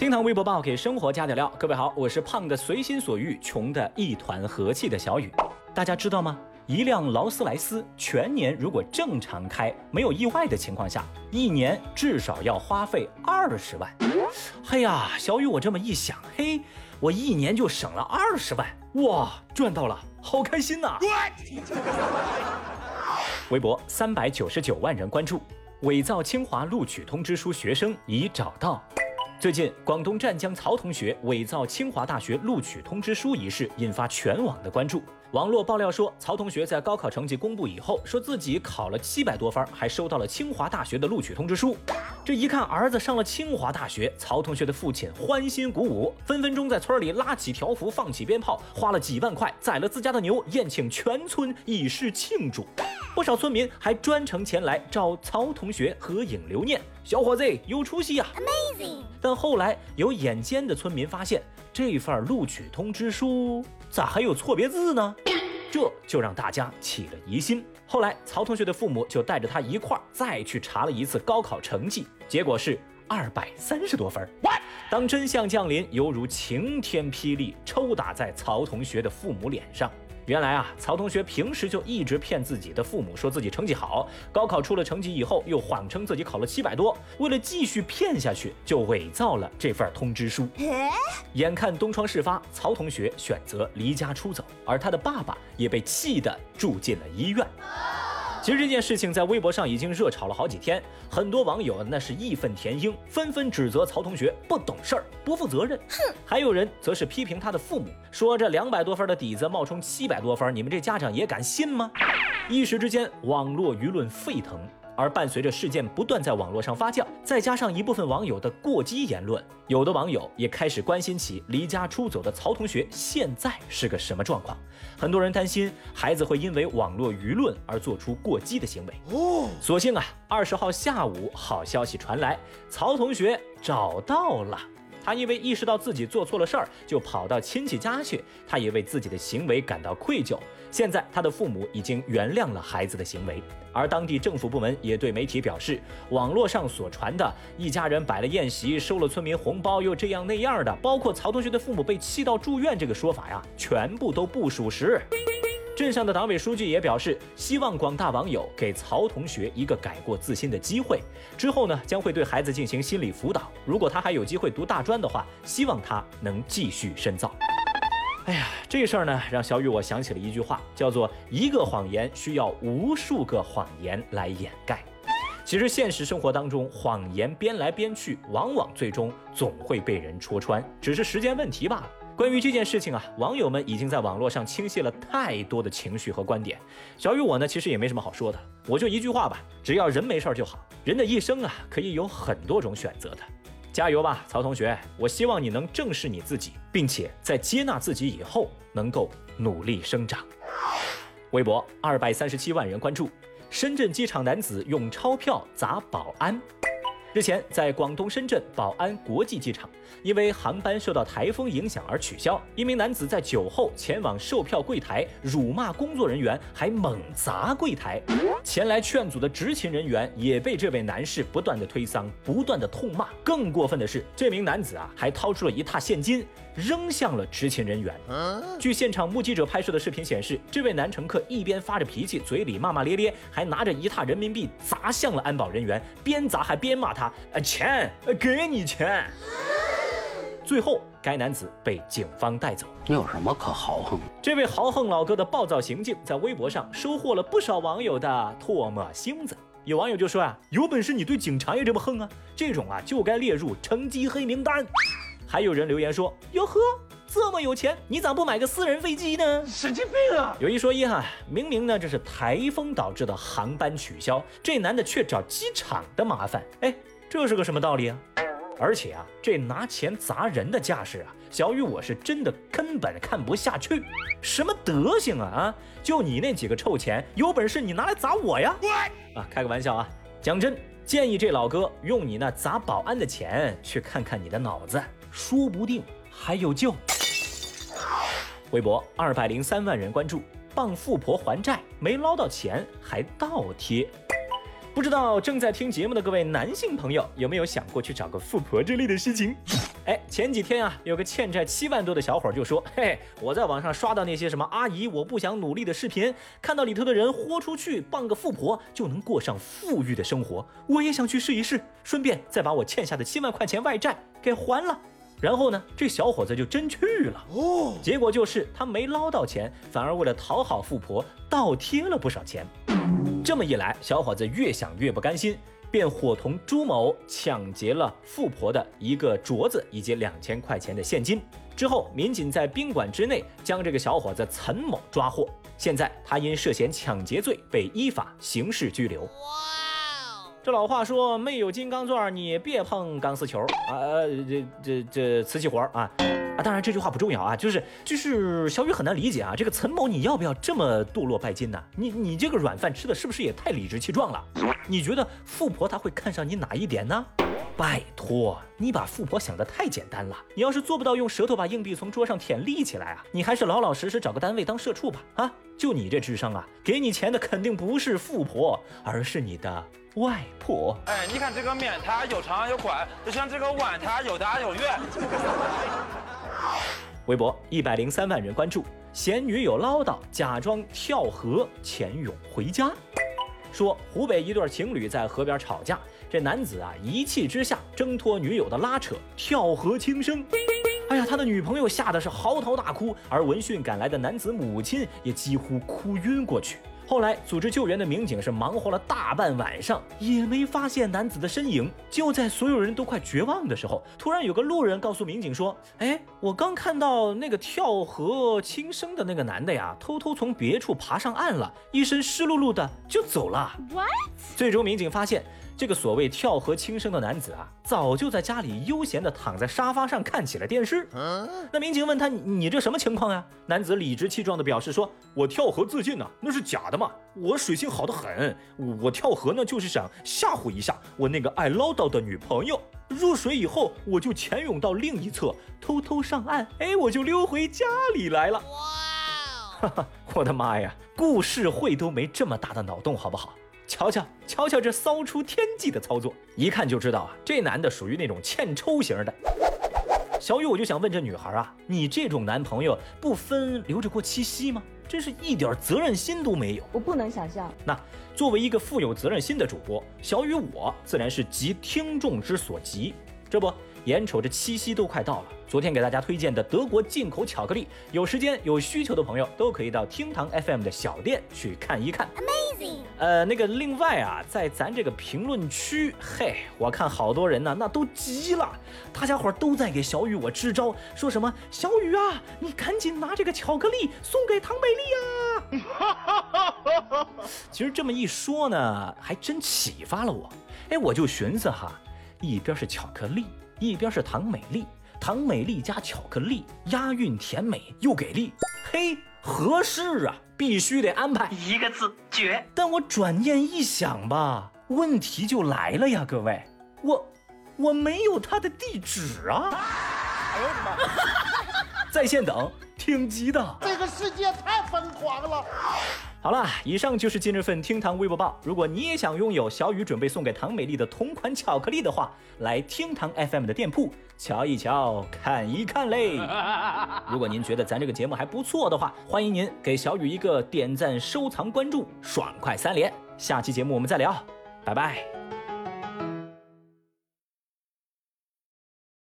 厅堂微博报给生活加点料，各位好，我是胖的随心所欲，穷的一团和气的小雨。大家知道吗？一辆劳斯莱斯全年如果正常开，没有意外的情况下，一年至少要花费二十万。嘿呀，小雨，我这么一想，嘿，我一年就省了二十万，哇，赚到了，好开心呐！微博三百九十九万人关注，伪造清华录取通知书学生已找到。最近，广东湛江曹同学伪造清华大学录取通知书一事引发全网的关注。网络爆料说，曹同学在高考成绩公布以后，说自己考了七百多分，还收到了清华大学的录取通知书。这一看儿子上了清华大学，曹同学的父亲欢欣鼓舞，分分钟在村里拉起条幅，放起鞭炮，花了几万块宰了自家的牛，宴请全村以示庆祝。不少村民还专程前来找曹同学合影留念。小伙子有出息呀！Amazing。但后来有眼尖的村民发现，这份录取通知书咋还有错别字呢？这就让大家起了疑心。后来曹同学的父母就带着他一块儿再去查了一次高考成绩，结果是二百三十多分。当真相降临，犹如晴天霹雳，抽打在曹同学的父母脸上。原来啊，曹同学平时就一直骗自己的父母，说自己成绩好。高考出了成绩以后，又谎称自己考了七百多。为了继续骗下去，就伪造了这份通知书。眼看东窗事发，曹同学选择离家出走，而他的爸爸也被气得住进了医院。其实这件事情在微博上已经热炒了好几天，很多网友那是义愤填膺，纷纷指责曹同学不懂事儿、不负责任。哼，还有人则是批评他的父母，说这两百多分的底子冒充七百多分，你们这家长也敢信吗？一时之间，网络舆论沸腾。而伴随着事件不断在网络上发酵，再加上一部分网友的过激言论，有的网友也开始关心起离家出走的曹同学现在是个什么状况。很多人担心孩子会因为网络舆论而做出过激的行为。哦，所幸啊，二十号下午好消息传来，曹同学找到了。他因为意识到自己做错了事儿，就跑到亲戚家去。他也为自己的行为感到愧疚。现在他的父母已经原谅了孩子的行为，而当地政府部门也对媒体表示，网络上所传的一家人摆了宴席，收了村民红包，又这样那样的，包括曹同学的父母被气到住院这个说法呀，全部都不属实。镇上的党委书记也表示，希望广大网友给曹同学一个改过自新的机会。之后呢，将会对孩子进行心理辅导。如果他还有机会读大专的话，希望他能继续深造。哎呀，这事儿呢，让小雨我想起了一句话，叫做“一个谎言需要无数个谎言来掩盖”。其实现实生活当中，谎言编来编去，往往最终总会被人戳穿，只是时间问题罢了。关于这件事情啊，网友们已经在网络上倾泻了太多的情绪和观点。小雨我呢，其实也没什么好说的，我就一句话吧：只要人没事儿就好。人的一生啊，可以有很多种选择的。加油吧，曹同学！我希望你能正视你自己，并且在接纳自己以后，能够努力生长。微博二百三十七万人关注：深圳机场男子用钞票砸保安。日前，在广东深圳宝安国际机场，因为航班受到台风影响而取消，一名男子在酒后前往售票柜台，辱骂工作人员，还猛砸柜台。前来劝阻的执勤人员也被这位男士不断的推搡，不断的痛骂。更过分的是，这名男子啊，还掏出了一沓现金。扔向了执勤人员。据现场目击者拍摄的视频显示，这位男乘客一边发着脾气，嘴里骂骂咧咧，还拿着一沓人民币砸向了安保人员，边砸还边骂他：“呃，钱，给你钱。”最后，该男子被警方带走。你有什么可豪横？这位豪横老哥的暴躁行径，在微博上收获了不少网友的唾沫星子。有网友就说啊：“有本事你对警察也这么横啊？这种啊，就该列入乘机黑名单。”还有人留言说：“哟呵，这么有钱，你咋不买个私人飞机呢？神经病啊！”有一说一哈，明明呢这是台风导致的航班取消，这男的却找机场的麻烦，哎，这是个什么道理啊？而且啊，这拿钱砸人的架势啊，小雨我是真的根本看不下去，什么德行啊啊！就你那几个臭钱，有本事你拿来砸我呀！啊，开个玩笑啊，讲真，建议这老哥用你那砸保安的钱去看看你的脑子。说不定还有救。微博二百零三万人关注，傍富婆还债没捞到钱还倒贴。不知道正在听节目的各位男性朋友有没有想过去找个富婆之类的事情？哎，前几天啊，有个欠债七万多的小伙就说：“嘿，我在网上刷到那些什么阿姨我不想努力的视频，看到里头的人豁出去傍个富婆就能过上富裕的生活，我也想去试一试，顺便再把我欠下的七万块钱外债给还了。”然后呢，这小伙子就真去了 哦。结果就是他没捞到钱，反而为了讨好富婆倒贴了不少钱。这么一来，小伙子越想越不甘心，便伙同朱某抢劫了富婆的一个镯子以及两千块钱的现金。之后，民警在宾馆之内将这个小伙子陈某抓获。现在他因涉嫌抢劫罪被依法刑事拘留。这老话说，没有金刚钻，你别碰钢丝球啊！这这这瓷器活啊！啊，当然这句话不重要啊，就是就是小雨很难理解啊，这个陈某你要不要这么堕落拜金呢？你你这个软饭吃的是不是也太理直气壮了？你觉得富婆她会看上你哪一点呢？拜托，你把富婆想得太简单了。你要是做不到用舌头把硬币从桌上舔立起来啊，你还是老老实实找个单位当社畜吧。啊，就你这智商啊，给你钱的肯定不是富婆，而是你的外婆。哎，你看这个面它有长有宽，就像这个碗它有大有圆。微博一百零三万人关注，嫌女友唠叨，假装跳河潜泳回家。说湖北一对情侣在河边吵架，这男子啊一气之下挣脱女友的拉扯，跳河轻生。哎呀，他的女朋友吓得是嚎啕大哭，而闻讯赶来的男子母亲也几乎哭晕过去。后来组织救援的民警是忙活了大半晚上，也没发现男子的身影。就在所有人都快绝望的时候，突然有个路人告诉民警说：“哎，我刚看到那个跳河轻生的那个男的呀，偷偷从别处爬上岸了，一身湿漉漉的就走了。” What？最终民警发现。这个所谓跳河轻生的男子啊，早就在家里悠闲地躺在沙发上看起了电视。那民警问他：“你这什么情况呀？”男子理直气壮地表示说：“我跳河自尽呢，那是假的嘛！我水性好得很，我跳河呢就是想吓唬一下我那个爱唠叨的女朋友。入水以后，我就潜泳到另一侧，偷偷上岸，哎，我就溜回家里来了。”哇！哈哈，我的妈呀，故事会都没这么大的脑洞，好不好？瞧瞧，瞧瞧这骚出天际的操作，一看就知道啊，这男的属于那种欠抽型的。小雨，我就想问这女孩啊，你这种男朋友不分留着过七夕吗？真是一点责任心都没有。我不能想象。那作为一个富有责任心的主播，小雨我自然是急听众之所急。这不，眼瞅着七夕都快到了。昨天给大家推荐的德国进口巧克力，有时间有需求的朋友都可以到厅堂 FM 的小店去看一看。Amazing！呃，那个另外啊，在咱这个评论区，嘿，我看好多人呢，那都急了，大家伙都在给小雨我支招，说什么小雨啊，你赶紧拿这个巧克力送给唐美丽啊！其实这么一说呢，还真启发了我。哎，我就寻思哈，一边是巧克力，一边是唐美丽。唐美丽加巧克力，押韵甜美又给力，嘿，合适啊，必须得安排一个字绝。但我转念一想吧，问题就来了呀，各位，我我没有他的地址啊！哎呦我的妈！在线等，挺急的。这个世界太疯狂了。好了，以上就是今日份厅堂微博报。如果你也想拥有小雨准备送给唐美丽的同款巧克力的话，来厅堂 FM 的店铺瞧一瞧，看一看嘞。如果您觉得咱这个节目还不错的话，欢迎您给小雨一个点赞、收藏、关注，爽快三连。下期节目我们再聊，拜拜。